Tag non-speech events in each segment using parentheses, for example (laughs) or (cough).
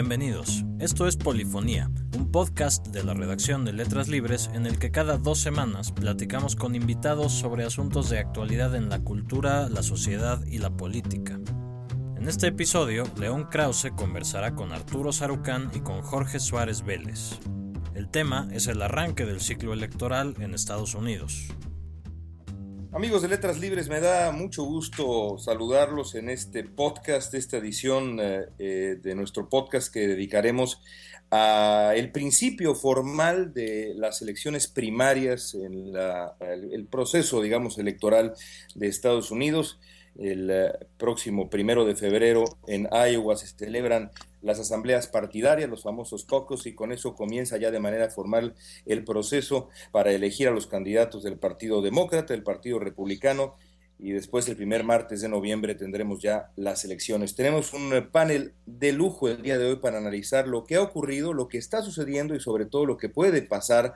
Bienvenidos. Esto es Polifonía, un podcast de la redacción de Letras Libres en el que cada dos semanas platicamos con invitados sobre asuntos de actualidad en la cultura, la sociedad y la política. En este episodio, León Krause conversará con Arturo Sarucán y con Jorge Suárez Vélez. El tema es el arranque del ciclo electoral en Estados Unidos. Amigos de Letras Libres, me da mucho gusto saludarlos en este podcast, esta edición eh, eh, de nuestro podcast que dedicaremos a el principio formal de las elecciones primarias en el proceso, digamos, electoral de Estados Unidos. El eh, próximo primero de febrero en Iowa se celebran las asambleas partidarias, los famosos cocos, y con eso comienza ya de manera formal el proceso para elegir a los candidatos del Partido Demócrata, del Partido Republicano, y después el primer martes de noviembre tendremos ya las elecciones. Tenemos un panel de lujo el día de hoy para analizar lo que ha ocurrido, lo que está sucediendo y sobre todo lo que puede pasar,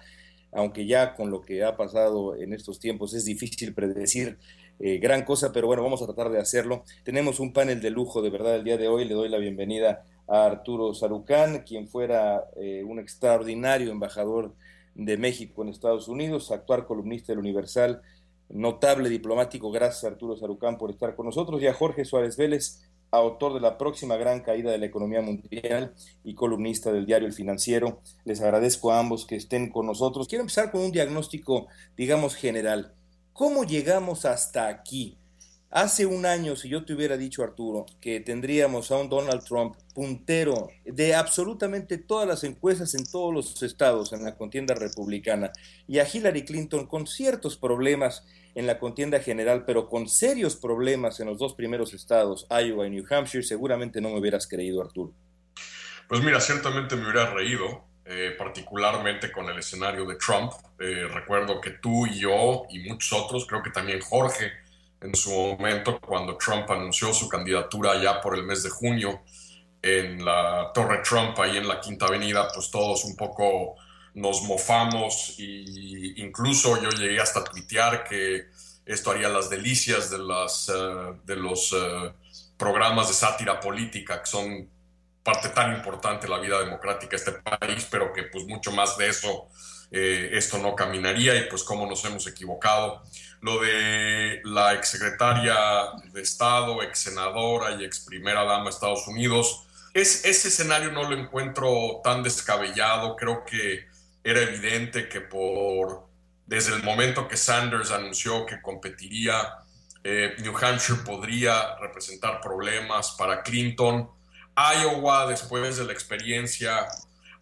aunque ya con lo que ha pasado en estos tiempos es difícil predecir eh, gran cosa, pero bueno, vamos a tratar de hacerlo. Tenemos un panel de lujo, de verdad, el día de hoy. Le doy la bienvenida a Arturo Sarucán, quien fuera eh, un extraordinario embajador de México en Estados Unidos, actual columnista del Universal, notable diplomático. Gracias, Arturo Sarucán, por estar con nosotros. Y a Jorge Suárez Vélez, autor de la próxima gran caída de la economía mundial y columnista del diario El Financiero. Les agradezco a ambos que estén con nosotros. Quiero empezar con un diagnóstico, digamos, general. ¿Cómo llegamos hasta aquí? Hace un año, si yo te hubiera dicho, Arturo, que tendríamos a un Donald Trump puntero de absolutamente todas las encuestas en todos los estados en la contienda republicana y a Hillary Clinton con ciertos problemas en la contienda general, pero con serios problemas en los dos primeros estados, Iowa y New Hampshire, seguramente no me hubieras creído, Arturo. Pues mira, ciertamente me hubiera reído. Eh, particularmente con el escenario de Trump. Eh, recuerdo que tú y yo y muchos otros, creo que también Jorge, en su momento, cuando Trump anunció su candidatura ya por el mes de junio en la Torre Trump, ahí en la Quinta Avenida, pues todos un poco nos mofamos e incluso yo llegué hasta tuitear que esto haría las delicias de, las, eh, de los programas de sátira política que son parte tan importante de la vida democrática de este país, pero que pues mucho más de eso eh, esto no caminaría y pues cómo nos hemos equivocado. Lo de la exsecretaria de Estado, ex senadora y ex primera dama de Estados Unidos, es, ese escenario no lo encuentro tan descabellado, creo que era evidente que por desde el momento que Sanders anunció que competiría, eh, New Hampshire podría representar problemas para Clinton Iowa, después de la experiencia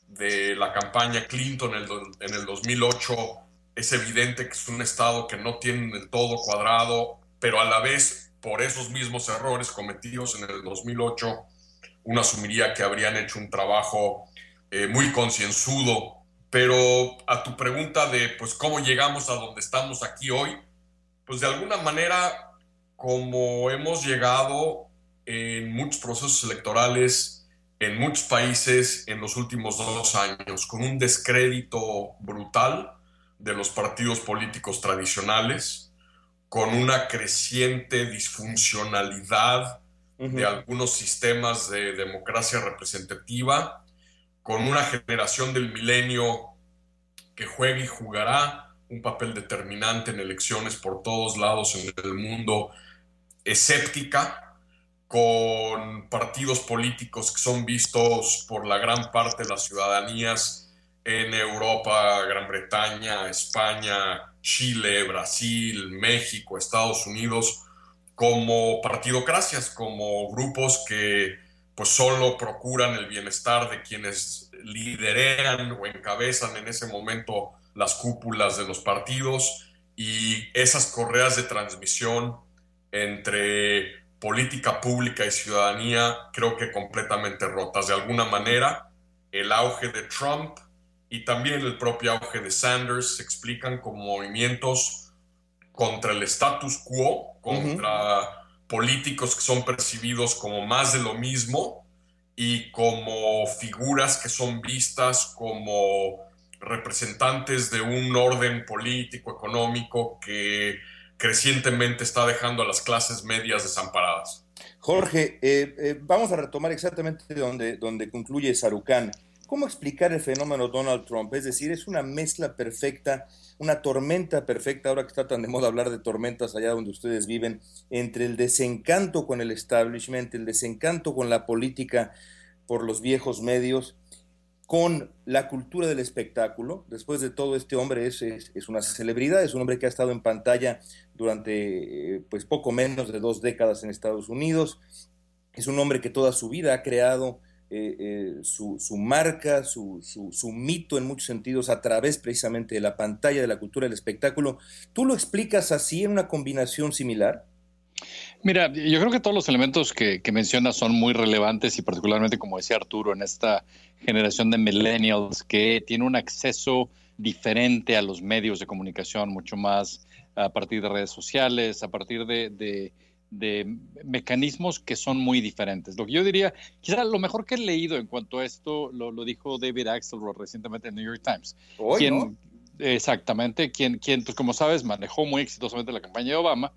de la campaña Clinton en el, 2008, es evidente que es un estado que no tiene del todo cuadrado, pero a la vez, por esos mismos errores cometidos en el 2008, uno asumiría que habrían hecho un trabajo eh, muy concienzudo. Pero a tu pregunta de, pues, cómo llegamos a donde estamos aquí hoy, pues de alguna manera, como hemos llegado en muchos procesos electorales en muchos países en los últimos dos años, con un descrédito brutal de los partidos políticos tradicionales, con una creciente disfuncionalidad de algunos sistemas de democracia representativa, con una generación del milenio que juega y jugará un papel determinante en elecciones por todos lados en el mundo, escéptica, con partidos políticos que son vistos por la gran parte de las ciudadanías en Europa, Gran Bretaña, España, Chile, Brasil, México, Estados Unidos, como partidocracias, como grupos que pues solo procuran el bienestar de quienes liderean o encabezan en ese momento las cúpulas de los partidos y esas correas de transmisión entre política pública y ciudadanía creo que completamente rotas. De alguna manera, el auge de Trump y también el propio auge de Sanders se explican como movimientos contra el status quo, contra políticos que son percibidos como más de lo mismo y como figuras que son vistas como representantes de un orden político, económico que crecientemente está dejando a las clases medias desamparadas. Jorge, eh, eh, vamos a retomar exactamente donde, donde concluye Sarucán. ¿Cómo explicar el fenómeno Donald Trump? Es decir, es una mezcla perfecta, una tormenta perfecta, ahora que está tan de moda hablar de tormentas allá donde ustedes viven, entre el desencanto con el establishment, el desencanto con la política por los viejos medios, con la cultura del espectáculo. Después de todo, este hombre es, es, una celebridad, es un hombre que ha estado en pantalla durante eh, pues poco menos de dos décadas en Estados Unidos. Es un hombre que toda su vida ha creado eh, eh, su, su, marca, su, su, su, mito en muchos sentidos a través precisamente de la pantalla, de la cultura del espectáculo. ¿Tú lo explicas así en una combinación similar? Mira, yo creo que todos los elementos que, que mencionas son muy relevantes y particularmente, como decía Arturo, en esta generación de millennials que tiene un acceso diferente a los medios de comunicación, mucho más a partir de redes sociales, a partir de, mecanismos que son muy diferentes. Lo que yo diría, quizá lo mejor que he leído en cuanto a esto lo, dijo David Axelrod recientemente en New York Times. quien, Exactamente, quien, quien pues como sabes, manejó muy exitosamente la campaña de Obama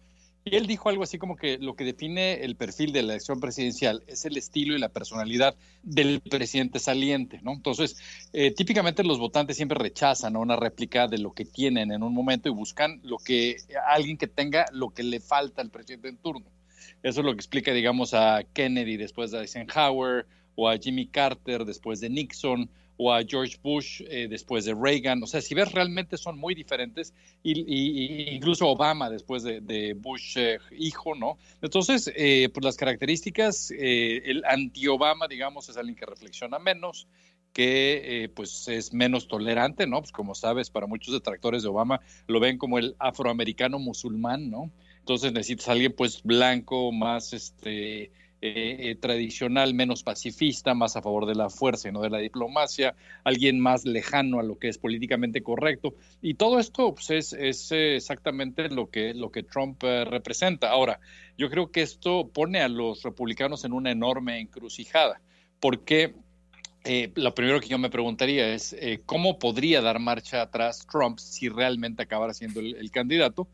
y él dijo algo así como que lo que define el perfil de la elección presidencial es el estilo y la personalidad del presidente saliente, ¿no? Entonces, eh, típicamente los votantes siempre rechazan una réplica de lo que tienen en un momento y buscan lo que alguien que tenga lo que le falta al presidente en turno. Eso es lo que explica, digamos, a Kennedy después de Eisenhower o a Jimmy Carter después de Nixon o a George Bush eh, después de Reagan. O sea, si ves, realmente son muy diferentes, y, incluso Obama después de, Bush eh, hijo, ¿no? Entonces, eh, pues las características, el anti-Obama, digamos, es alguien que reflexiona menos, que pues es menos tolerante, ¿no? Pues como sabes, para muchos detractores de Obama lo ven como el afroamericano musulmán, ¿no? Entonces necesitas a alguien pues blanco, más este eh, eh, tradicional, menos pacifista, más a favor de la fuerza y no de la diplomacia, alguien más lejano a lo que es políticamente correcto. Y todo esto pues, es, es, exactamente lo que, lo que Trump eh, representa. Ahora, yo creo que esto pone a los republicanos en una enorme encrucijada, porque lo primero que yo me preguntaría es cómo podría dar marcha atrás Trump si realmente acabara siendo el candidato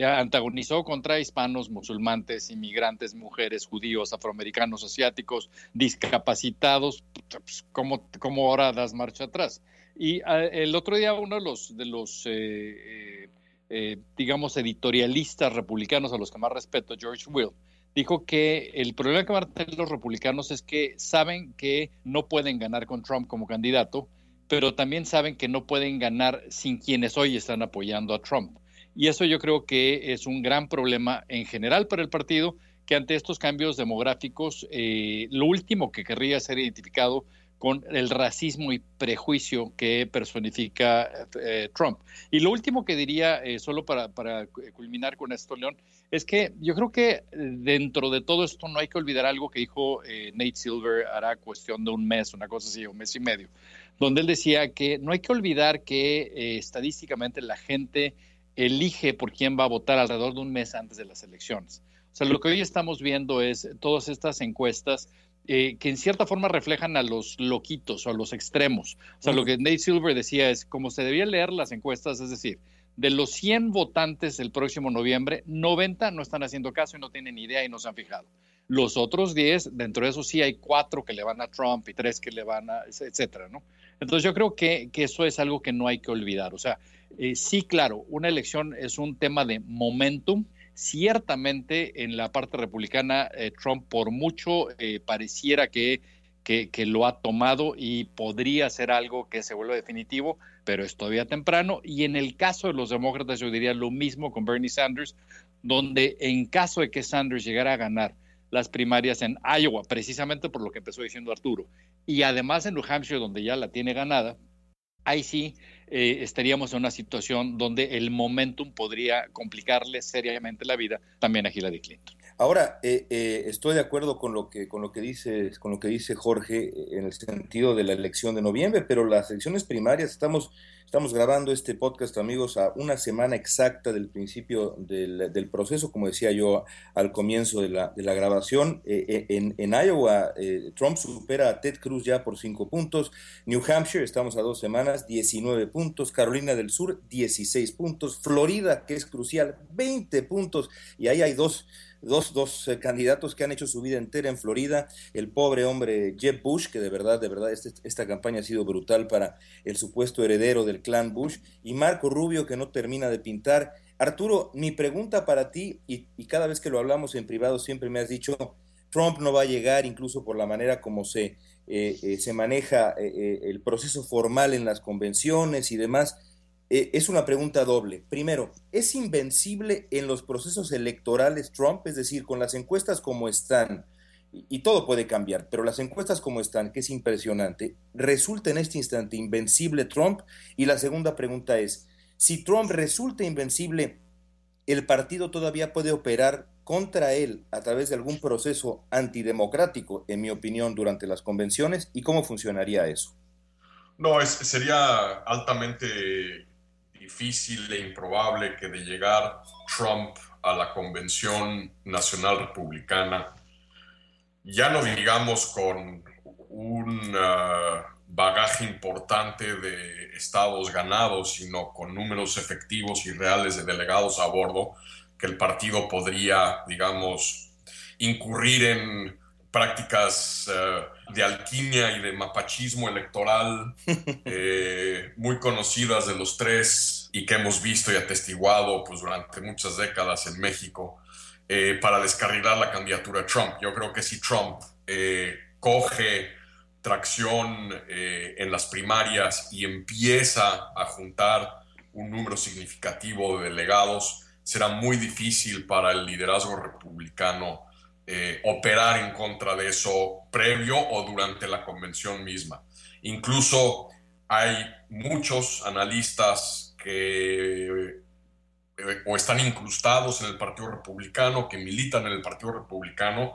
antagonizó contra hispanos, musulmanes, inmigrantes, mujeres, judíos, afroamericanos, asiáticos, discapacitados. Pues, ¿cómo, ¿Cómo ahora das marcha atrás? Y ah, el otro día uno de los, de los eh, eh, eh, digamos, editorialistas republicanos a los que más respeto, George Will, dijo que el problema que van a tener los republicanos es que saben que no pueden ganar con Trump como candidato, pero también saben que no pueden ganar sin quienes hoy están apoyando a Trump. Y eso yo creo que es un gran problema en general para el partido, que ante estos cambios demográficos, eh, lo último que querría ser identificado con el racismo y prejuicio que personifica eh, Trump. Y lo último que diría, eh, solo para, culminar con esto, León, es que yo creo que dentro de todo esto no hay que olvidar algo que dijo Nate Silver hará cuestión de un mes, una cosa así, un mes y medio, donde él decía que no hay que olvidar que estadísticamente la gente elige por quién va a votar alrededor de un mes antes de las elecciones. O sea, lo que hoy estamos viendo es todas estas encuestas eh, que en cierta forma reflejan a los loquitos o a los extremos. O sea, lo que Nate Silver decía es, como se debía leer las encuestas, es decir, de los 100 votantes del próximo noviembre, 90 no están haciendo caso y no tienen idea y no se han fijado. Los otros 10, dentro de eso sí hay cuatro que le van a Trump y tres que le van a, etcétera, ¿no? Entonces yo creo que, que eso es algo que no hay que olvidar. O sea, eh, sí, claro, una elección es un tema de momentum. Ciertamente en la parte republicana, eh, Trump por mucho eh, pareciera que, que, lo ha tomado y podría ser algo que se vuelva definitivo, pero es todavía temprano. Y en el caso de los demócratas, yo diría lo mismo con Bernie Sanders, donde en caso de que Sanders llegara a ganar las primarias en Iowa, precisamente por lo que empezó diciendo Arturo, y además en New Hampshire, donde ya la tiene ganada, ahí sí eh, estaríamos en una situación donde el momentum podría complicarle seriamente la vida también a Hillary Clinton. Ahora, eh, eh, estoy de acuerdo con lo que con lo que dice con lo que dice Jorge en el sentido de la elección de noviembre, pero las elecciones primarias estamos Estamos grabando este podcast, amigos, a una semana exacta del principio del, proceso, como decía yo al comienzo de la, de la grabación. Eh, eh, en, en, Iowa, eh, Trump supera a Ted Cruz ya por cinco puntos. New Hampshire, estamos a dos semanas, 19 puntos. Carolina del Sur, 16 puntos. Florida, que es crucial, 20 puntos. Y ahí hay dos dos, dos eh, candidatos que han hecho su vida entera en Florida, el pobre hombre Jeb Bush, que de verdad, de verdad, este, esta campaña ha sido brutal para el supuesto heredero del clan Bush, y Marco Rubio, que no termina de pintar. Arturo, mi pregunta para ti, y, cada vez que lo hablamos en privado siempre me has dicho, Trump no va a llegar incluso por la manera como se, eh, eh, se maneja el proceso formal en las convenciones y demás. Eh, es una pregunta doble. Primero, ¿es invencible en los procesos electorales Trump? Es decir, con las encuestas como están, y, todo puede cambiar, pero las encuestas como están, que es impresionante, ¿resulta en este instante invencible Trump? Y la segunda pregunta es, si Trump resulta invencible, ¿el partido todavía puede operar contra él a través de algún proceso antidemocrático, en mi opinión, durante las convenciones? ¿Y cómo funcionaría eso? No, sería altamente difícil e improbable que de llegar Trump a la Convención Nacional Republicana, ya no digamos con un uh, bagaje importante de estados ganados, sino con números efectivos y reales de delegados a bordo, que el partido podría, digamos, incurrir en prácticas uh, de alquimia y de mapachismo electoral (laughs) eh, muy conocidas de los tres y que hemos visto y atestiguado pues, durante muchas décadas en México eh, para descarrilar la candidatura de Trump. Yo creo que si Trump eh, coge tracción en las primarias y empieza a juntar un número significativo de delegados, será muy difícil para el liderazgo republicano eh, operar en contra de eso previo o durante la convención misma. Incluso hay muchos analistas que eh, o están incrustados en el Partido Republicano, que militan en el Partido Republicano,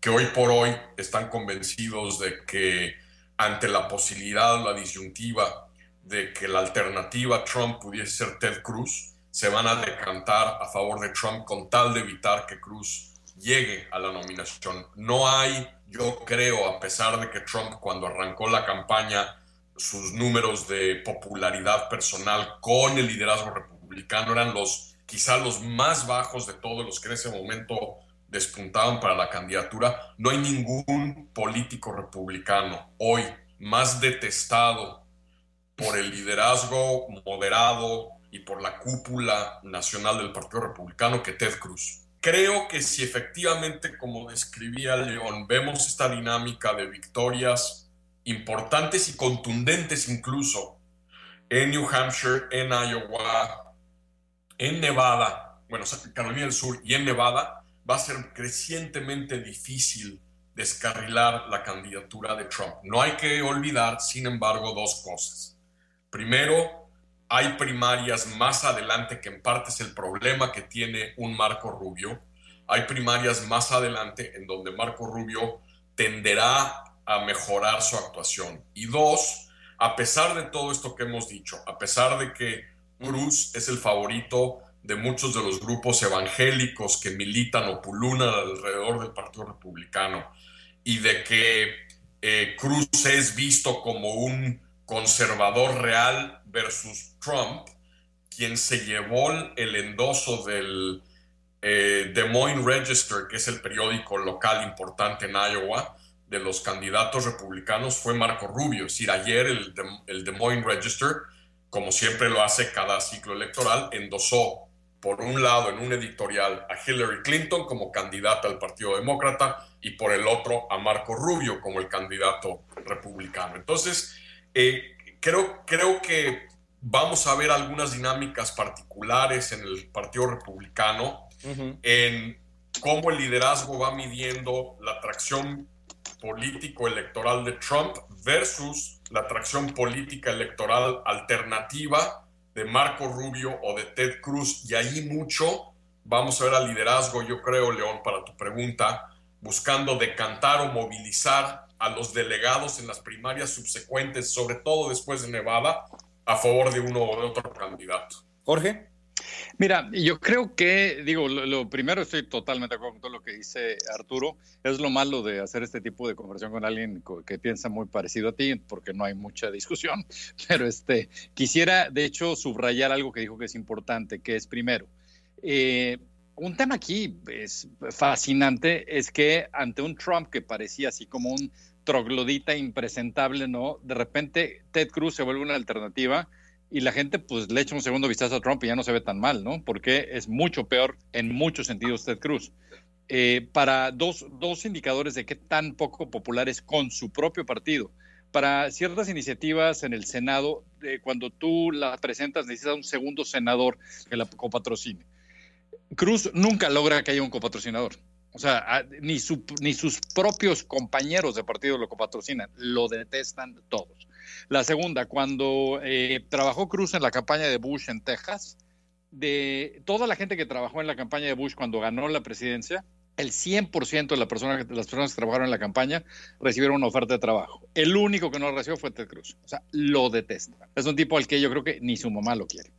que hoy por hoy están convencidos de que ante la posibilidad, la disyuntiva de que la alternativa a Trump pudiese ser Ted Cruz, se van a decantar a favor de Trump con tal de evitar que Cruz llegue a la nominación. No hay, yo creo, a pesar de que Trump cuando arrancó la campaña, sus números de popularidad personal con el liderazgo republicano eran los quizá los más bajos de todos los que en ese momento despuntaban para la candidatura. No hay ningún político republicano hoy más detestado por el liderazgo moderado y por la cúpula nacional del Partido Republicano que Ted Cruz creo que si efectivamente, como describía León, vemos esta dinámica de victorias importantes y contundentes incluso en New Hampshire, en Iowa, en Nevada, bueno, Carolina del Sur y en Nevada, va a ser crecientemente difícil descarrilar la candidatura de Trump. No hay que olvidar, sin embargo, dos cosas. Primero, hay primarias más adelante, que en parte es el problema que tiene un Marco Rubio. Hay primarias más adelante en donde Marco Rubio tenderá a mejorar su actuación. Y dos, a pesar de todo esto que hemos dicho, a pesar de que Cruz es el favorito de muchos de los grupos evangélicos que militan o pululan alrededor del Partido Republicano y de que eh, Cruz es visto como un conservador real versus Trump, quien se llevó el endoso del eh, Des Moines Register, que es el periódico local importante en Iowa, de los candidatos republicanos fue Marco Rubio. Es decir, ayer el, el Des Moines Register, como siempre lo hace cada ciclo electoral, endosó por un lado en un editorial a Hillary Clinton como candidata al Partido Demócrata y por el otro a Marco Rubio como el candidato republicano. Entonces, eh, creo, creo que vamos a ver algunas dinámicas particulares en el Partido Republicano, en cómo el liderazgo va midiendo la atracción político-electoral de Trump versus la atracción política electoral alternativa de Marco Rubio o de Ted Cruz. Y ahí mucho vamos a ver al liderazgo, yo creo, León, para tu pregunta, buscando decantar o movilizar a los delegados en las primarias subsecuentes, sobre todo después de Nevada, a favor de uno o de otro candidato. Jorge. Mira, yo creo que, digo, lo, primero estoy totalmente de acuerdo con todo lo que dice Arturo. Es lo malo de hacer este tipo de conversación con alguien que piensa muy parecido a ti, porque no hay mucha discusión. (laughs) Pero este, quisiera, de hecho, subrayar algo que dijo que es importante, que es primero, eh, un tema aquí es fascinante es que ante un Trump que parecía así como un troglodita impresentable, ¿no? De repente Ted Cruz se vuelve una alternativa y la gente pues le echa un segundo vistazo a Trump y ya no se ve tan mal, ¿no? Porque es mucho peor en muchos sentidos Ted Cruz. Eh, para dos, dos indicadores de qué tan poco popular es con su propio partido. Para ciertas iniciativas en el Senado, cuando tú la presentas necesitas un segundo senador que la copatrocine. Cruz nunca logra que haya un copatrocinador. O sea, ni, ni sus propios compañeros de partido lo copatrocinan, lo detestan todos. La segunda, cuando eh, trabajó Cruz en la campaña de Bush en Texas, de toda la gente que trabajó en la campaña de Bush cuando ganó la presidencia, el 100% de, la persona, de las personas que trabajaron en la campaña recibieron una oferta de trabajo. El único que no recibió fue Ted Cruz. O sea, lo detesta. Es un tipo al que yo creo que ni su mamá lo quiere.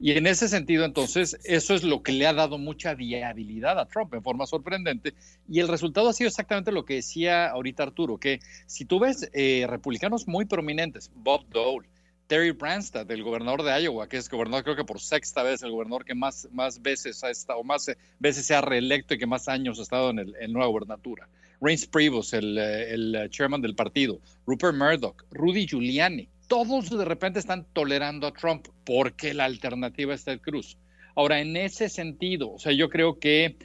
Y en ese sentido, entonces, eso es lo que le ha dado mucha viabilidad a Trump en forma sorprendente. Y el resultado ha sido exactamente lo que decía ahorita Arturo, que si tú ves eh, republicanos muy prominentes, Bob Dole, Terry Branstad, el gobernador de Iowa, que es gobernador creo que por sexta vez, el gobernador que más, más veces ha estado, más veces se ha reelecto y que más años ha estado en, el, nueva gobernatura. Reince Priebus, el, el chairman del partido, Rupert Murdoch, Rudy Giuliani, todos de repente están tolerando a Trump porque la alternativa es Ted Cruz. Ahora, en ese sentido, o sea, yo creo que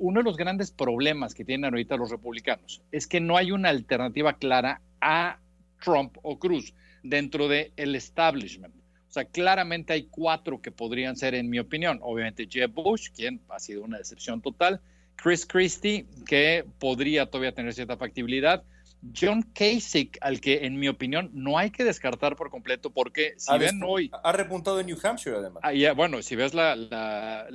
uno de los grandes problemas que tienen ahorita los republicanos es que no hay una alternativa clara a Trump o Cruz dentro del el establishment. O sea, claramente hay cuatro que podrían ser, en mi opinión. Obviamente Jeb Bush, quien ha sido una decepción total. Chris Christie, que podría todavía tener cierta factibilidad. John Kasich, al que en mi opinión no hay que descartar por completo, porque si ven hoy... Ha repuntado en New Hampshire además. Ah, bueno, si ves la,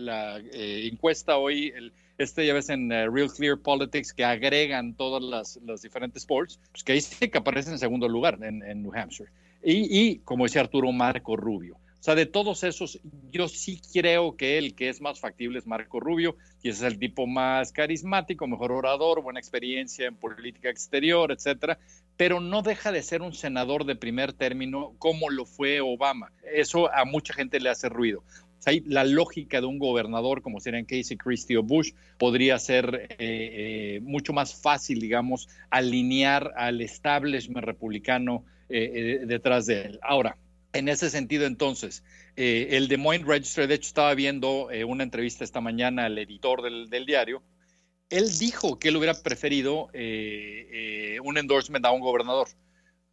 eh, encuesta hoy, el, este ya ves en eh, Real Clear Politics que agregan todas las, las diferentes sports, pues Kasich aparece en segundo lugar en, en New Hampshire. Y, y, como decía Arturo, Marco Rubio. Sea, de todos esos, yo sí creo que el que es más factible es Marco Rubio, y ese es el tipo más carismático, mejor orador, buena experiencia en política exterior, etcétera, pero no deja de ser un senador de primer término como lo fue Obama. Eso a mucha gente le hace ruido. O sea, la lógica de un gobernador como serían Casey Christie o Bush podría ser eh, eh, mucho más fácil, digamos, alinear al establishment republicano eh, detrás de él. Ahora, en ese sentido, entonces, eh, el Des Moines Register, de hecho, estaba viendo eh, una entrevista esta mañana al editor del, diario. Él dijo que él hubiera preferido eh, un endorsement a un gobernador,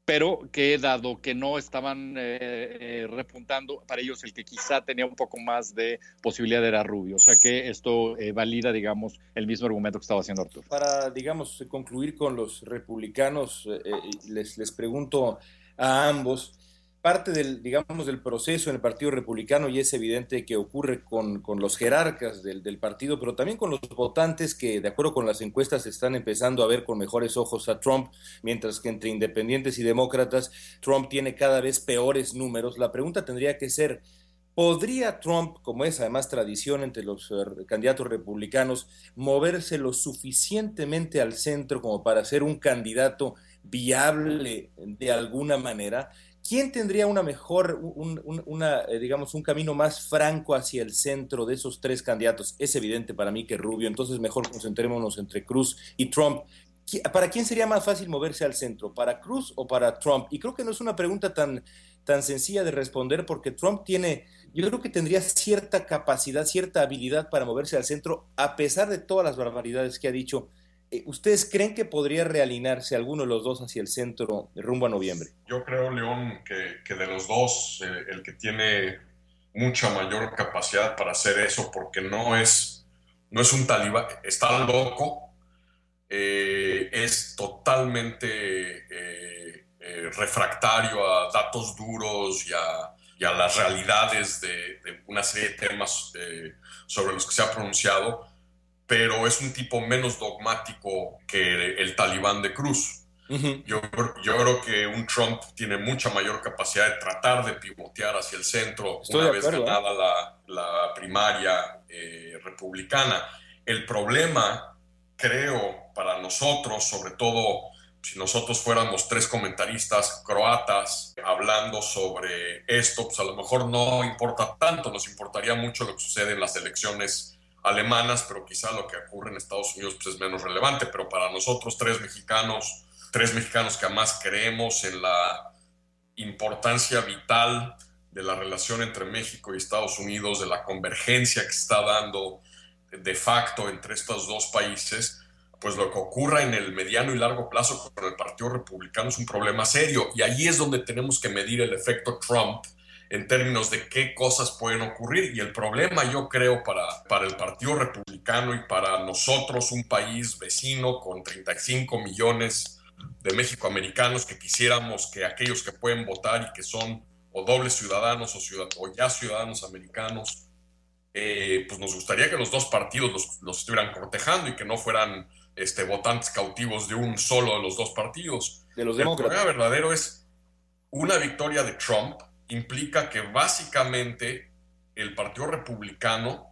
pero que dado que no estaban repuntando, para ellos el que quizá tenía un poco más de posibilidad era Rubio. O sea que esto valida, digamos, el mismo argumento que estaba haciendo Arturo. Para, digamos, concluir con los republicanos, les, les pregunto a ambos parte del, digamos, del proceso en el Partido Republicano y es evidente que ocurre con, los jerarcas del, del, partido, pero también con los votantes que, de acuerdo con las encuestas, están empezando a ver con mejores ojos a Trump, mientras que entre independientes y demócratas, Trump tiene cada vez peores números. La pregunta tendría que ser, ¿podría Trump, como es además tradición entre los eh, candidatos republicanos, moverse lo suficientemente al centro como para ser un candidato viable de alguna manera? ¿Quién tendría una mejor, una, eh, digamos, un camino más franco hacia el centro de esos tres candidatos? Es evidente para mí que Rubio, entonces mejor concentrémonos entre Cruz y Trump. ¿Para quién sería más fácil moverse al centro? ¿Para Cruz o para Trump? Y creo que no es una pregunta tan, tan sencilla de responder porque Trump tiene, yo creo que tendría cierta capacidad, cierta habilidad para moverse al centro, a pesar de todas las barbaridades que ha dicho ¿Ustedes creen que podría realinearse alguno de los dos hacia el centro rumbo a noviembre? Yo creo, León, que, de los dos, eh, el que tiene mucha mayor capacidad para hacer eso, porque no es, no es un talibán, está loco, eh, es totalmente refractario a datos duros y a, las realidades de, de, una serie de temas sobre los que se ha pronunciado pero es un tipo menos dogmático que el talibán de Cruz. yo, yo, creo que un Trump tiene mucha mayor capacidad de tratar de pivotear hacia el centro una vez ¿eh? ganada la, la, primaria eh, republicana. El problema, creo, para nosotros, sobre todo si nosotros fuéramos tres comentaristas croatas hablando sobre esto, pues a lo mejor no importa tanto, nos importaría mucho lo que sucede en las elecciones alemanas, pero quizá lo que ocurre en Estados Unidos pues, es menos relevante. Pero para nosotros, tres mexicanos, tres mexicanos que además creemos en la importancia vital de la relación entre México y Estados Unidos, de la convergencia que está dando de facto entre estos dos países, pues lo que ocurra en el mediano y largo plazo con el Partido Republicano es un problema serio. Y ahí es donde tenemos que medir el efecto Trump en términos de qué cosas pueden ocurrir. Y el problema, yo creo, para, para el Partido Republicano y para nosotros, un país vecino con 35 millones de mexicoamericanos que quisiéramos que aquellos que pueden votar y que son o dobles ciudadanos o, o ya ciudadanos americanos, eh, pues nos gustaría que los dos partidos los, los estuvieran cortejando y que no fueran este, votantes cautivos de un solo de los dos partidos. De los El problema verdadero es una victoria de Trump implica que básicamente el Partido Republicano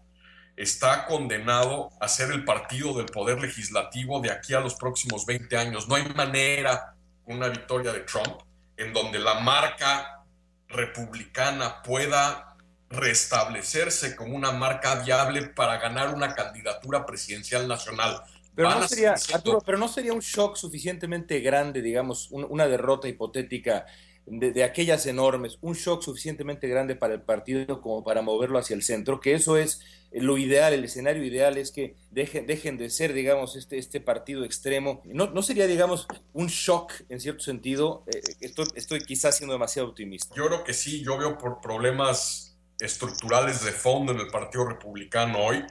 está condenado a ser el partido del poder legislativo de aquí a los próximos 20 años. No hay manera, una victoria de Trump, en donde la marca republicana pueda restablecerse como una marca viable para ganar una candidatura presidencial nacional. Pero no, sería, Arturo, pero no sería un shock suficientemente grande, digamos, una derrota hipotética de, aquellas enormes, un shock suficientemente grande para el partido como para moverlo hacia el centro, que eso es lo ideal, el escenario ideal es que dejen, de ser, digamos, este, este partido extremo. No, no sería, digamos, un shock en cierto sentido. Eh, estoy, estoy quizás siendo demasiado optimista. Yo creo que sí, yo veo por problemas estructurales de fondo en el Partido Republicano hoy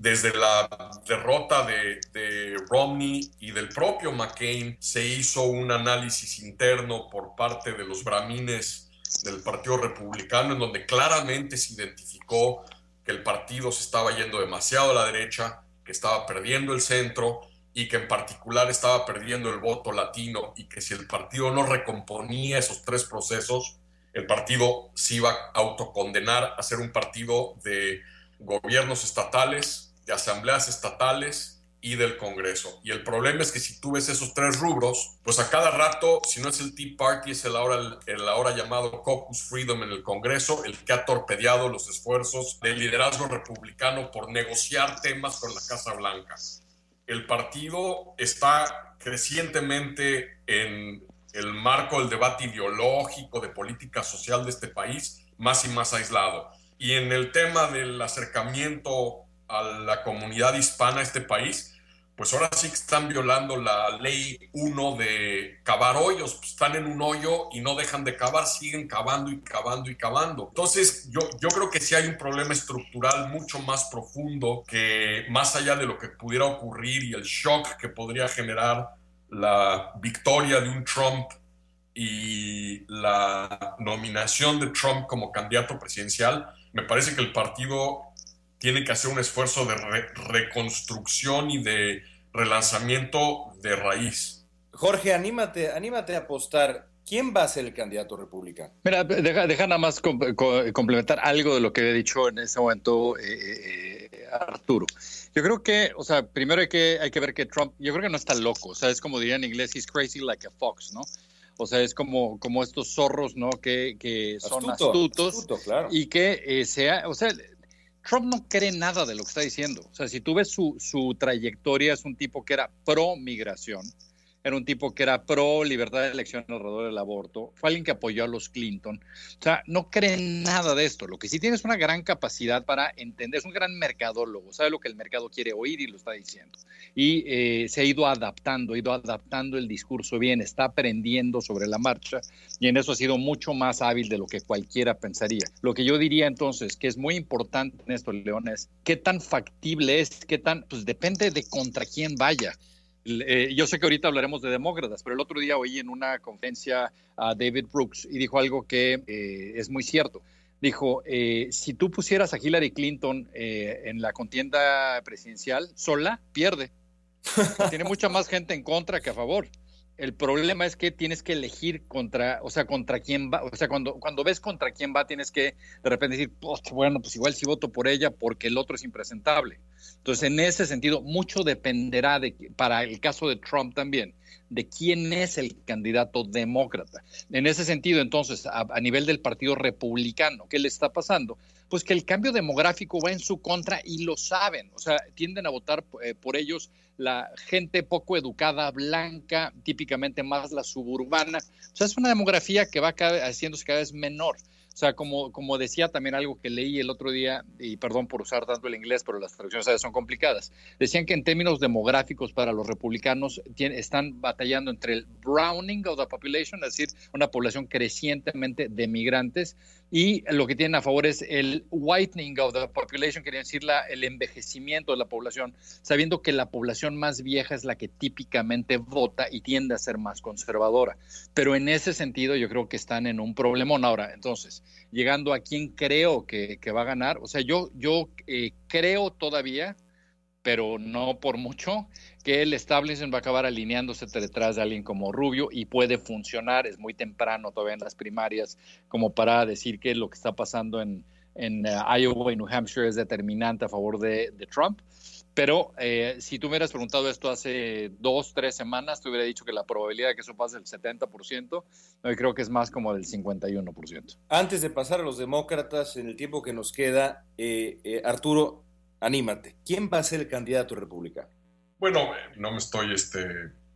desde la derrota de, Romney y del propio McCain, se hizo un análisis interno por parte de los bramines del Partido Republicano, en donde claramente se identificó que el partido se estaba yendo demasiado a la derecha, que estaba perdiendo el centro y que en particular estaba perdiendo el voto latino y que si el partido no recomponía esos tres procesos, el partido se iba a autocondenar a ser un partido de gobiernos estatales, de asambleas estatales y del Congreso. Y el problema es que si tú ves esos tres rubros, pues a cada rato, si no es el Tea Party, es el ahora, el ahora llamado Caucus Freedom en el Congreso, el que ha torpedeado los esfuerzos del liderazgo republicano por negociar temas con la Casa Blanca. El partido está crecientemente en el marco del debate ideológico de política social de este país, más y más aislado. Y en el tema del acercamiento a la comunidad hispana este país, pues ahora sí que están violando la ley 1 de cavar hoyos, pues están en un hoyo y no dejan de cavar, siguen cavando y cavando y cavando. Entonces yo, yo creo que sí hay un problema estructural mucho más profundo que más allá de lo que pudiera ocurrir y el shock que podría generar la victoria de un Trump y la nominación de Trump como candidato presidencial, me parece que el partido tiene que hacer un esfuerzo de reconstrucción y de relanzamiento de raíz. Jorge, anímate, anímate a apostar. ¿Quién va a ser el candidato republicano? Mira, deja, deja nada más complementar algo de lo que había dicho en ese momento eh, eh, Arturo. Yo creo que, o sea, primero hay que, hay que ver que Trump, yo creo que no está loco, o sea, es como diría en inglés, he's crazy like a fox, ¿no? O sea, es como, como estos zorros, ¿no? Que, que son astutos y que eh, sea, o sea, Trump no cree nada de lo que está diciendo. O sea, si tú ves su, su trayectoria, es un tipo que era pro migración, era un tipo que era pro libertad de elección alrededor del aborto, fue alguien que apoyó a los Clinton. O sea, no cree nada de esto. Lo que sí tiene es una gran capacidad para entender, es un gran mercadólogo, sabe lo que el mercado quiere oír y lo está diciendo. Y eh, se ha ido adaptando, ha ido adaptando el discurso bien, está aprendiendo sobre la marcha y en eso ha sido mucho más hábil de lo que cualquiera pensaría. Lo que yo diría entonces, que es muy importante en esto, León, es qué tan factible es, qué tan, pues depende de contra quién vaya. Eh, yo sé que ahorita hablaremos de demócratas, pero el otro día oí en una conferencia a David Brooks y dijo algo que eh, es muy cierto. Dijo, eh, si tú pusieras a Hillary Clinton en la contienda presidencial sola, pierde. (laughs) Tiene mucha más gente en contra que a favor. El problema es que tienes que elegir contra, o sea, contra quién va, o sea, cuando, cuando ves contra quién va, tienes que de repente decir, bueno, pues igual si voto por ella porque el otro es impresentable. Entonces, en ese sentido, mucho dependerá de, para el caso de Trump también, de quién es el candidato demócrata. En ese sentido, entonces, a, nivel del Partido Republicano, ¿qué le está pasando? Pues que el cambio demográfico va en su contra y lo saben, o sea, tienden a votar eh, por ellos la gente poco educada, blanca, típicamente más la suburbana. O sea, es una demografía que va haciéndose cada vez menor. O sea, como, como decía también algo que leí el otro día, y perdón por usar tanto el inglés, pero las traducciones son complicadas, decían que en términos demográficos para los republicanos están batallando entre el browning of the population, es decir, una población crecientemente de migrantes, y lo que tienen a favor es el whitening of the population, quería decir la, el envejecimiento de la población, sabiendo que la población más vieja es la que típicamente vota y tiende a ser más conservadora. Pero en ese sentido yo creo que están en un problemón ahora. Entonces, llegando a quién creo que, que va a ganar, o sea, yo, yo eh, creo todavía, pero no por mucho, que el establishment va a acabar alineándose detrás de alguien como Rubio y puede funcionar. Es muy temprano todavía en las primarias como para decir que lo que está pasando en, en eh, Iowa y New Hampshire es determinante a favor de, Trump. Pero eh, si tú me hubieras preguntado esto hace dos, tres semanas, te hubiera dicho que la probabilidad de que eso pase es el 70%. Hoy creo que es más como del 51%. Antes de pasar a los demócratas, en el tiempo que nos queda, eh, Arturo, anímate. ¿Quién va a ser el candidato republicano? Bueno, no me estoy este,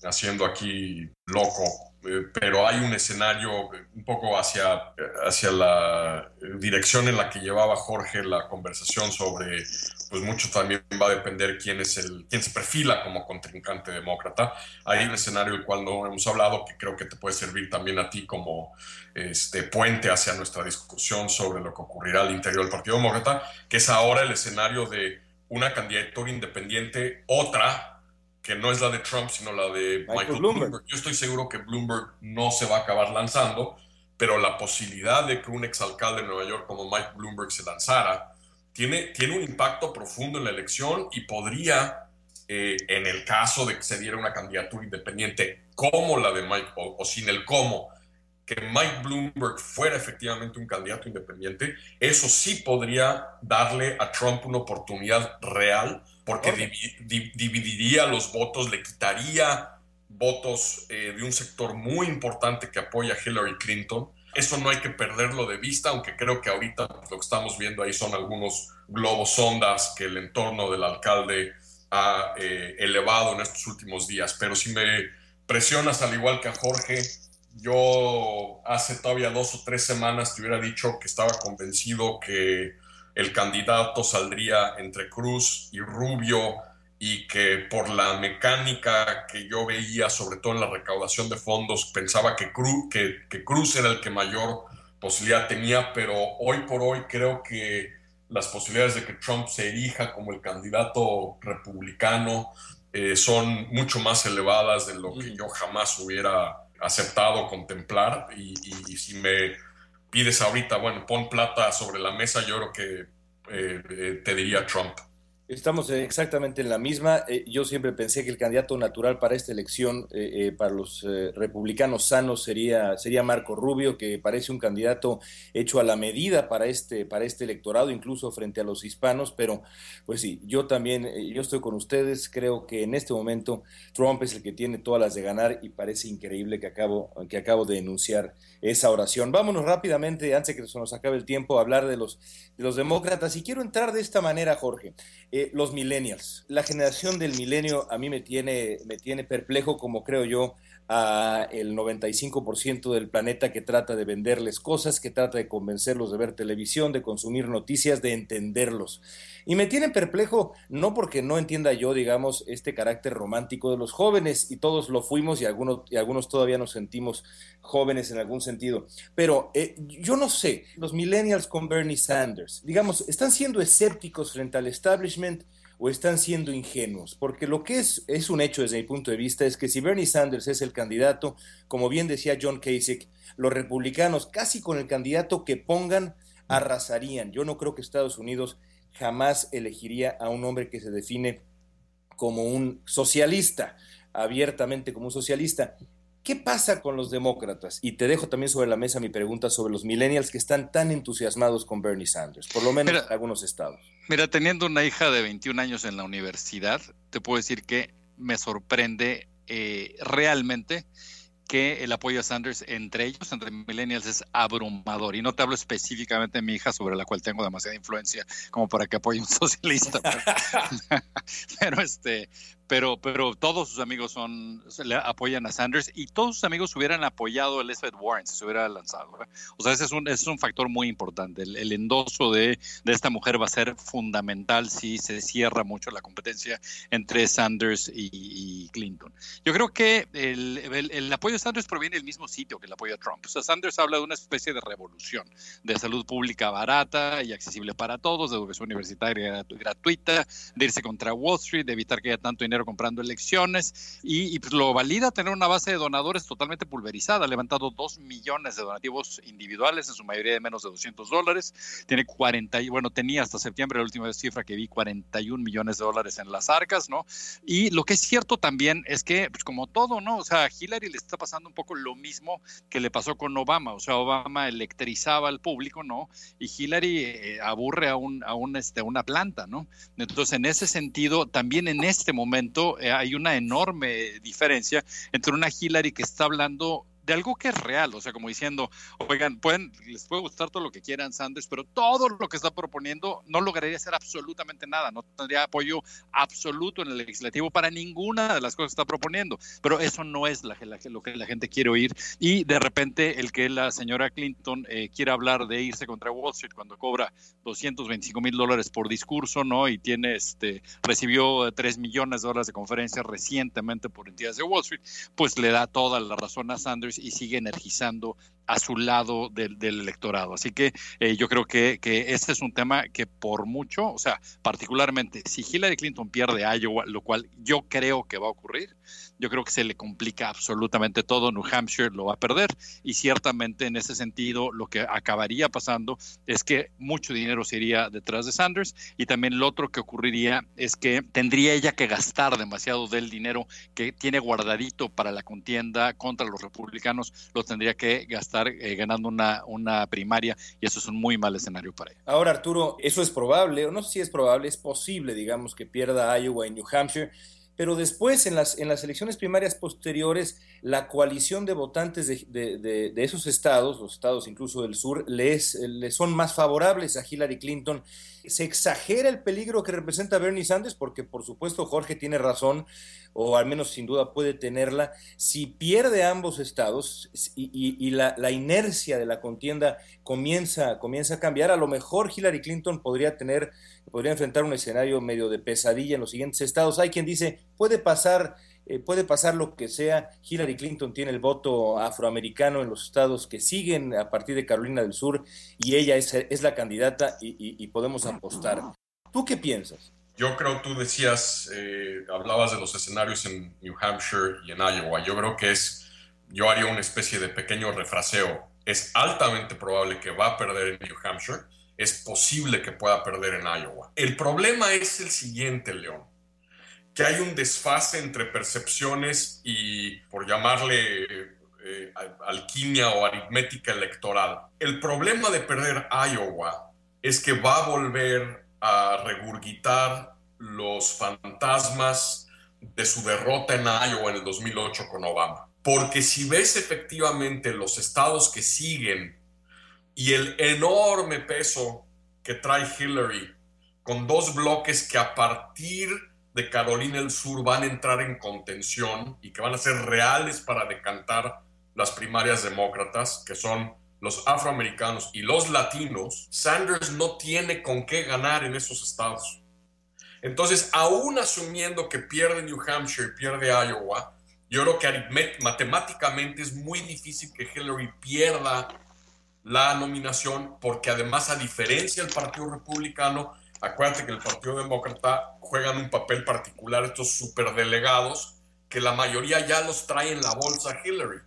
haciendo aquí loco, eh, pero hay un escenario un poco hacia, hacia la dirección en la que llevaba Jorge la conversación sobre, pues mucho también va a depender quién es el, quién se perfila como contrincante demócrata. Hay un escenario del cual no hemos hablado que creo que te puede servir también a ti como este puente hacia nuestra discusión sobre lo que ocurrirá al interior del Partido Demócrata, que es ahora el escenario de una candidatura independiente, otra que no es la de Trump, sino la de Michael, Bloomberg. Yo estoy seguro que Bloomberg no se va a acabar lanzando, pero la posibilidad de que un exalcalde de Nueva York como Mike Bloomberg se lanzara tiene, tiene un impacto profundo en la elección y podría, eh, en el caso de que se diera una candidatura independiente como la de Mike, o, o sin el cómo, que Mike Bloomberg fuera efectivamente un candidato independiente, eso sí podría darle a Trump una oportunidad real porque dividiría los votos, le quitaría votos eh, de un sector muy importante que apoya a Hillary Clinton. Eso no hay que perderlo de vista, aunque creo que ahorita lo que estamos viendo ahí son algunos globos sondas que el entorno del alcalde ha eh, elevado en estos últimos días. Pero si me presionas al igual que a Jorge, yo hace todavía dos o tres semanas te hubiera dicho que estaba convencido que el candidato saldría entre Cruz y Rubio y que por la mecánica que yo veía, sobre todo en la recaudación de fondos, pensaba que Cruz, que, Cruz era el que mayor posibilidad tenía, pero hoy por hoy creo que las posibilidades de que Trump se erija como el candidato republicano eh, son mucho más elevadas de lo que yo jamás hubiera aceptado contemplar y, y si me pides ahorita, bueno, pon plata sobre la mesa, yo creo que eh, eh, te diría Trump. Estamos exactamente en la misma. Eh, yo siempre pensé que el candidato natural para esta elección, eh, eh, para los republicanos sanos, sería, sería Marco Rubio, que parece un candidato hecho a la medida para este, para este electorado, incluso frente a los hispanos. Pero, pues sí, yo también, yo estoy con ustedes. Creo que en este momento Trump es el que tiene todas las de ganar y parece increíble que acabo, que acabo de enunciar esa oración. Vámonos rápidamente, antes que se nos acabe el tiempo, a hablar de los, de los demócratas. Y quiero entrar de esta manera, Jorge. Eh, los millennials. La generación del milenio a mí me tiene, me tiene perplejo, como creo yo, a el 95% del planeta que trata de venderles cosas, que trata de convencerlos de ver televisión, de consumir noticias, de entenderlos. Y me tiene perplejo no porque no entienda yo, digamos, este carácter romántico de los jóvenes, y todos lo fuimos y algunos, y algunos todavía nos sentimos jóvenes en algún sentido, pero eh, yo no sé, los millennials con Bernie Sanders, digamos, están siendo escépticos frente al establishment o están siendo ingenuos, porque lo que es, es un hecho desde mi punto de vista es que si Bernie Sanders es el candidato, como bien decía John Kasich, los republicanos casi con el candidato que pongan arrasarían. Yo no creo que Estados Unidos jamás elegiría a un hombre que se define como un socialista, abiertamente como un socialista. ¿Qué pasa con los demócratas? Y te dejo también sobre la mesa mi pregunta sobre los millennials que están tan entusiasmados con Bernie Sanders, por lo menos en algunos estados. Mira, teniendo una hija de 21 años en la universidad, te puedo decir que me sorprende eh, realmente que el apoyo a Sanders entre ellos, entre millennials, es abrumador. Y no te hablo específicamente de mi hija, sobre la cual tengo demasiada influencia como para que apoye un (laughs) socialista. pero, (laughs) este, pero, pero todos sus amigos son, le apoyan a Sanders y todos sus amigos hubieran apoyado a Elizabeth Warren si se hubiera lanzado. O sea, ese es un, es un factor muy importante. El, endoso de, de, esta mujer va a ser fundamental si se cierra mucho la competencia entre Sanders y, Clinton. Yo creo que el, el, apoyo a Sanders proviene del mismo sitio que el apoyo a Trump. O sea, Sanders habla de una especie de revolución, de salud pública barata y accesible para todos, de educación universitaria gratuita, de irse contra Wall Street, de evitar que haya tanto dinero comprando elecciones y, pues lo valida tener una base de donadores totalmente pulverizada. Ha levantado 2 millones de donativos individuales, en su mayoría de menos de 200 dólares. Tiene 40, bueno, tenía hasta septiembre la última cifra que vi 41 millones de dólares en las arcas, ¿no? Y lo que es cierto también es que, pues como todo, ¿no? O sea, a Hillary le está pasando un poco lo mismo que le pasó con Obama. O sea, Obama electrizaba al público, ¿no? Y Hillary eh, aburre a, un, a, este, una planta, ¿no? Entonces, en ese sentido, también en este momento, eh, hay una enorme diferencia entre una Hillary que está hablando de algo que es real, o sea, como diciendo, oigan, pueden, les puede gustar todo lo que quieran Sanders, pero todo lo que está proponiendo no lograría hacer absolutamente nada, no tendría apoyo absoluto en el legislativo para ninguna de las cosas que está proponiendo, pero eso no es la, lo que la gente quiere oír y de repente el que la señora Clinton eh, quiera hablar de irse contra Wall Street cuando cobra 225 mil dólares por discurso, ¿no? Y tiene, este, recibió 3 millones de dólares de conferencia recientemente por entidades de Wall Street, pues le da toda la razón a Sanders y sigue energizando a su lado del, electorado. Así que eh, yo creo que, este es un tema que por mucho, o sea, particularmente si Hillary Clinton pierde Iowa, lo cual yo creo que va a ocurrir, yo creo que se le complica absolutamente todo. New Hampshire lo va a perder y ciertamente en ese sentido lo que acabaría pasando es que mucho dinero se iría detrás de Sanders y también lo otro que ocurriría es que tendría ella que gastar demasiado del dinero que tiene guardadito para la contienda contra los republicanos, lo tendría que gastar estar eh, ganando una, una primaria y eso es un muy mal escenario para ella. Ahora, Arturo, eso es probable, o no sé si es probable, es posible, digamos, que pierda Iowa y New Hampshire pero después en las, en las elecciones primarias posteriores, la coalición de votantes de, de, esos estados, los estados incluso del sur, les, les, son más favorables a Hillary Clinton. Se exagera el peligro que representa Bernie Sanders, porque por supuesto Jorge tiene razón, o al menos sin duda puede tenerla. Si pierde ambos estados y, y, la, la, inercia de la contienda comienza, comienza a cambiar, a lo mejor Hillary Clinton podría tener podría enfrentar un escenario medio de pesadilla en los siguientes estados. Hay quien dice, puede pasar, eh, puede pasar lo que sea. Hillary Clinton tiene el voto afroamericano en los estados que siguen a partir de Carolina del Sur y ella es, la candidata y, podemos apostar. ¿Tú qué piensas? Yo creo, tú decías, eh, hablabas de los escenarios en New Hampshire y en Iowa. Yo creo que es, yo haría una especie de pequeño refraseo. Es altamente probable que va a perder en New Hampshire es posible que pueda perder en Iowa. El problema es el siguiente, León, que hay un desfase entre percepciones y, por llamarle eh, alquimia o aritmética electoral. El problema de perder Iowa es que va a volver a regurgitar los fantasmas de su derrota en Iowa en el 2008 con Obama. Porque si ves efectivamente los estados que siguen y el enorme peso que trae Hillary con dos bloques que a partir de Carolina del Sur van a entrar en contención y que van a ser reales para decantar las primarias demócratas, que son los afroamericanos y los latinos, Sanders no tiene con qué ganar en esos estados. Entonces, aún asumiendo que pierde New Hampshire pierde Iowa, yo creo que matemáticamente es muy difícil que Hillary pierda la nominación, porque además, a diferencia del Partido Republicano, acuérdate que el Partido Demócrata juegan un papel particular estos superdelegados, que la mayoría ya los trae en la bolsa Hillary.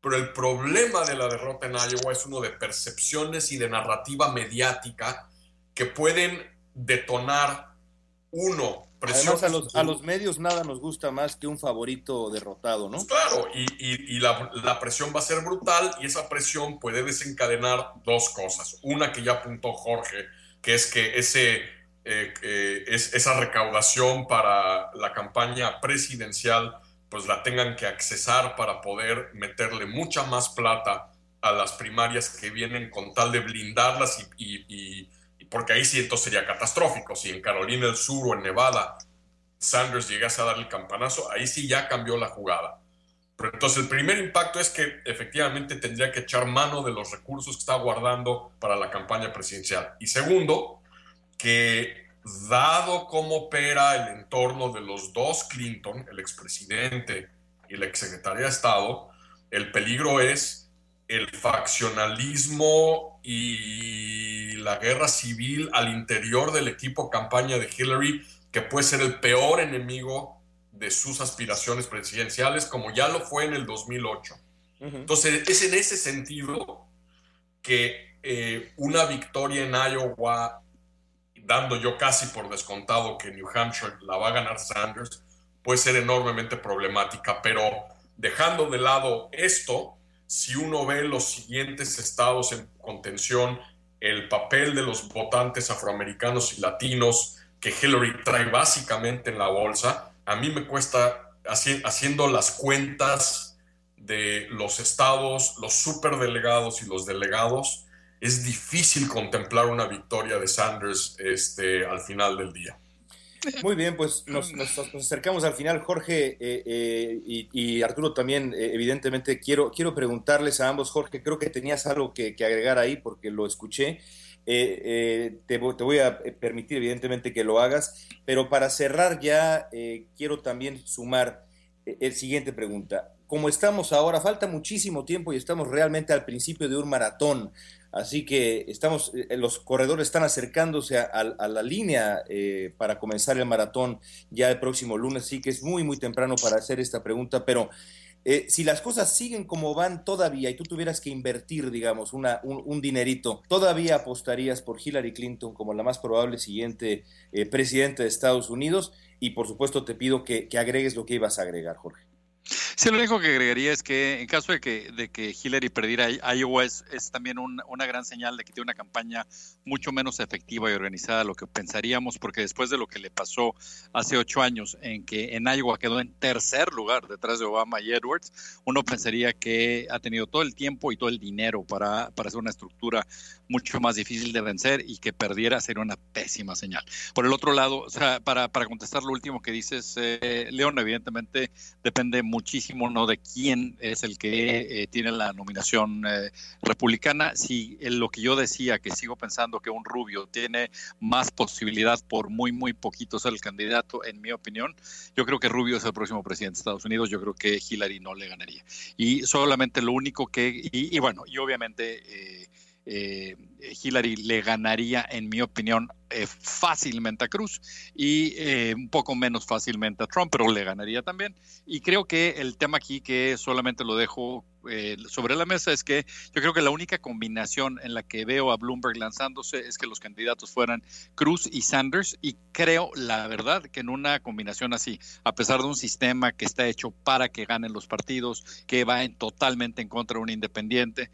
Pero el problema de la derrota en Iowa es uno de percepciones y de narrativa mediática que pueden detonar, uno, Además, a los, a los, medios nada nos gusta más que un favorito derrotado, ¿no? Pues claro, y, y, la, la, presión va a ser brutal y esa presión puede desencadenar dos cosas. Una que ya apuntó Jorge, que es que ese, eh, eh, es, esa recaudación para la campaña presidencial pues la tengan que accesar para poder meterle mucha más plata a las primarias que vienen con tal de blindarlas y, porque ahí sí entonces sería catastrófico. Si en Carolina del Sur o en Nevada Sanders llegase a dar el campanazo, ahí sí ya cambió la jugada. Entonces el primer impacto es que efectivamente tendría que echar mano de los recursos que está guardando para la campaña presidencial. Y segundo, que dado cómo opera el entorno de los dos Clinton, el expresidente y la exsecretaria de Estado, el peligro es el faccionalismo y la guerra civil al interior del equipo campaña de Hillary, que puede ser el peor enemigo de sus aspiraciones presidenciales, como ya lo fue en el 2008. Entonces, es en ese sentido que eh, una victoria en Iowa, dando yo casi por descontado que New Hampshire la va a ganar Sanders, puede ser enormemente problemática, pero dejando de lado esto, si uno ve los siguientes estados en contención, el papel de los votantes afroamericanos y latinos que Hillary trae básicamente en la bolsa, a mí me cuesta haciendo las cuentas de los estados, los superdelegados y los delegados, es difícil contemplar una victoria de Sanders este, al final del día. Muy bien, pues nos, acercamos al final, Jorge eh, eh, y, Arturo también, eh, evidentemente, quiero, quiero preguntarles a ambos, Jorge, creo que tenías algo que, agregar ahí porque lo escuché. Te, te, voy a permitir, evidentemente, que lo hagas, pero para cerrar ya, quiero también sumar el siguiente pregunta. Como estamos ahora, falta muchísimo tiempo y estamos realmente al principio de un maratón. Así que estamos, eh, los corredores están acercándose a, la línea eh, para comenzar el maratón ya el próximo lunes, así que es muy, muy temprano para hacer esta pregunta, pero eh, si las cosas siguen como van todavía y tú tuvieras que invertir, digamos, una, un, dinerito, ¿todavía apostarías por Hillary Clinton como la más probable siguiente presidente de Estados Unidos? Y por supuesto te pido que agregues lo que ibas a agregar, Jorge. Sí, lo único que agregaría es que en caso de que, de que Hillary perdiera Iowa es, también una gran señal de que tiene una campaña mucho menos efectiva y organizada de lo que pensaríamos, porque después de lo que le pasó hace ocho años, en que en Iowa quedó en tercer lugar detrás de Obama y Edwards, uno pensaría que ha tenido todo el tiempo y todo el dinero para, para hacer una estructura mucho más difícil de vencer y que perdiera sería una pésima señal. Por el otro lado, o sea, para, para contestar lo último que dices, eh, León, evidentemente depende muchísimo no de quién es el que eh, tiene la nominación eh, republicana. Si lo que yo decía, que sigo pensando que un rubio tiene más posibilidad por muy, muy poquito ser el candidato, en mi opinión, yo creo que Rubio es el próximo presidente de Estados Unidos, yo creo que Hillary no le ganaría. Y solamente lo único que, y, bueno, y obviamente... Eh, Hillary le ganaría, en mi opinión, eh, fácilmente a Cruz y eh, un poco menos fácilmente a Trump, pero le ganaría también. Y creo que el tema aquí que solamente lo dejo eh, sobre la mesa es que yo creo que la única combinación en la que veo a Bloomberg lanzándose es que los candidatos fueran Cruz y Sanders y creo la verdad que en una combinación así, a pesar de un sistema que está hecho para que ganen los partidos, que va en, totalmente en contra de un independiente,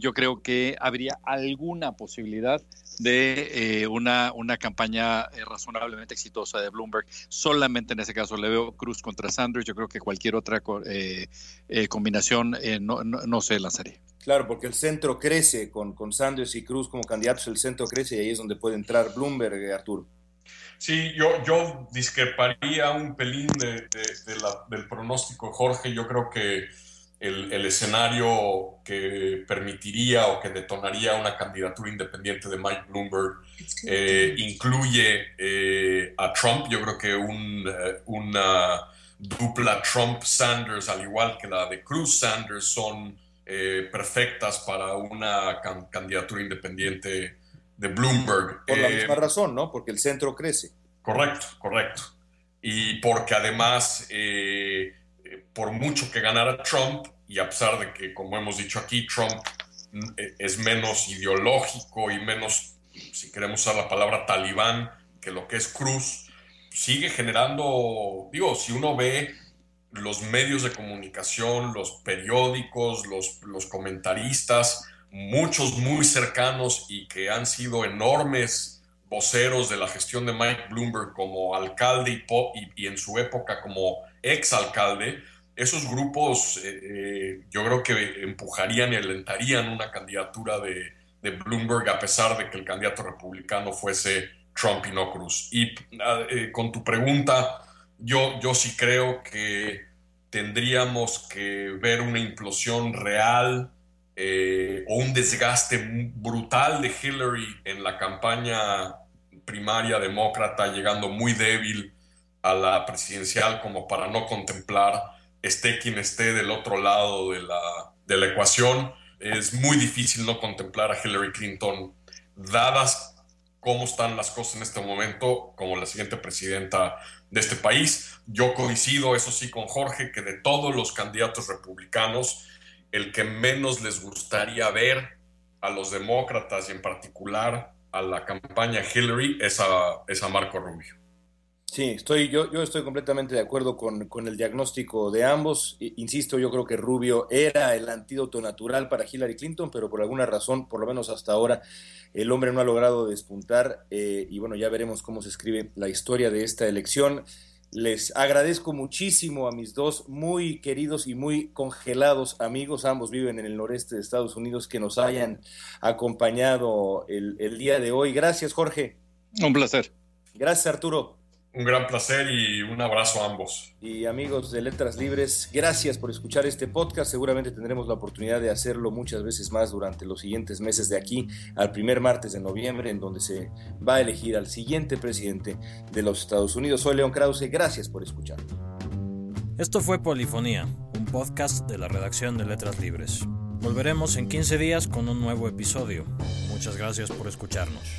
yo creo que habría alguna posibilidad de una una campaña eh, razonablemente exitosa de Bloomberg. Solamente en ese caso le veo Cruz contra Sanders. Yo creo que cualquier otra eh, eh, combinación no, no, se lanzaría. Claro, porque el centro crece con, con Sanders y Cruz como candidatos, el centro crece y ahí es donde puede entrar Bloomberg, Arturo. Sí, yo, yo discreparía un pelín de, del pronóstico, Jorge. Yo creo que el, escenario que permitiría o que detonaría una candidatura independiente de Mike Bloomberg eh, incluye eh, a Trump. Yo creo que eh, una dupla Trump-Sanders, al igual que la de Cruz-Sanders, son perfectas para una candidatura independiente de Bloomberg. Por la misma razón, ¿no? Porque el centro crece. Correcto, correcto. Y porque además por mucho que ganara Trump, y a pesar de que, como hemos dicho aquí, Trump eh, es menos ideológico y menos, si queremos usar la palabra talibán, que lo que es Cruz, sigue generando, digo, si uno ve los medios de comunicación, los periódicos, los, los comentaristas, muchos muy cercanos y que han sido enormes voceros de la gestión de Mike Bloomberg como alcalde y, y en su época como ex alcalde, esos grupos eh, eh, yo creo que empujarían y alentarían una candidatura de, Bloomberg a pesar de que el candidato republicano fuese Trump y no Cruz. Y eh, con tu pregunta, yo, yo sí creo que tendríamos que ver una implosión real o un desgaste brutal de Hillary en la campaña primaria demócrata, llegando muy débil a la presidencial como para no contemplar esté quien esté del otro lado de la, de la ecuación. Es muy difícil no contemplar a Hillary Clinton, dadas cómo están las cosas en este momento, como la siguiente presidenta de este país. Yo coincido, eso sí, con Jorge, que de todos los candidatos republicanos, el que menos les gustaría ver a los demócratas y en particular a la campaña Hillary es a, es a Marco Rubio. Sí, estoy, yo, yo estoy completamente de acuerdo con, con, el diagnóstico de ambos. Insisto, yo creo que Rubio era el antídoto natural para Hillary Clinton, pero por alguna razón, por lo menos hasta ahora, el hombre no ha logrado despuntar. Eh, y bueno, ya veremos cómo se escribe la historia de esta elección. Les agradezco muchísimo a mis dos muy queridos y muy congelados amigos, ambos viven en el noreste de Estados Unidos, que nos hayan acompañado el, el día de hoy. Gracias, Jorge. Un placer. Gracias, Arturo. Un gran placer y un abrazo a ambos. Y amigos de Letras Libres, gracias por escuchar este podcast. Seguramente tendremos la oportunidad de hacerlo muchas veces más durante los siguientes meses de aquí al primer martes de noviembre, en donde se va a elegir al siguiente presidente de los Estados Unidos. Soy León Krause, gracias por escuchar. Esto fue Polifonía, un podcast de la redacción de Letras Libres. Volveremos en 15 días con un nuevo episodio. Muchas gracias por escucharnos.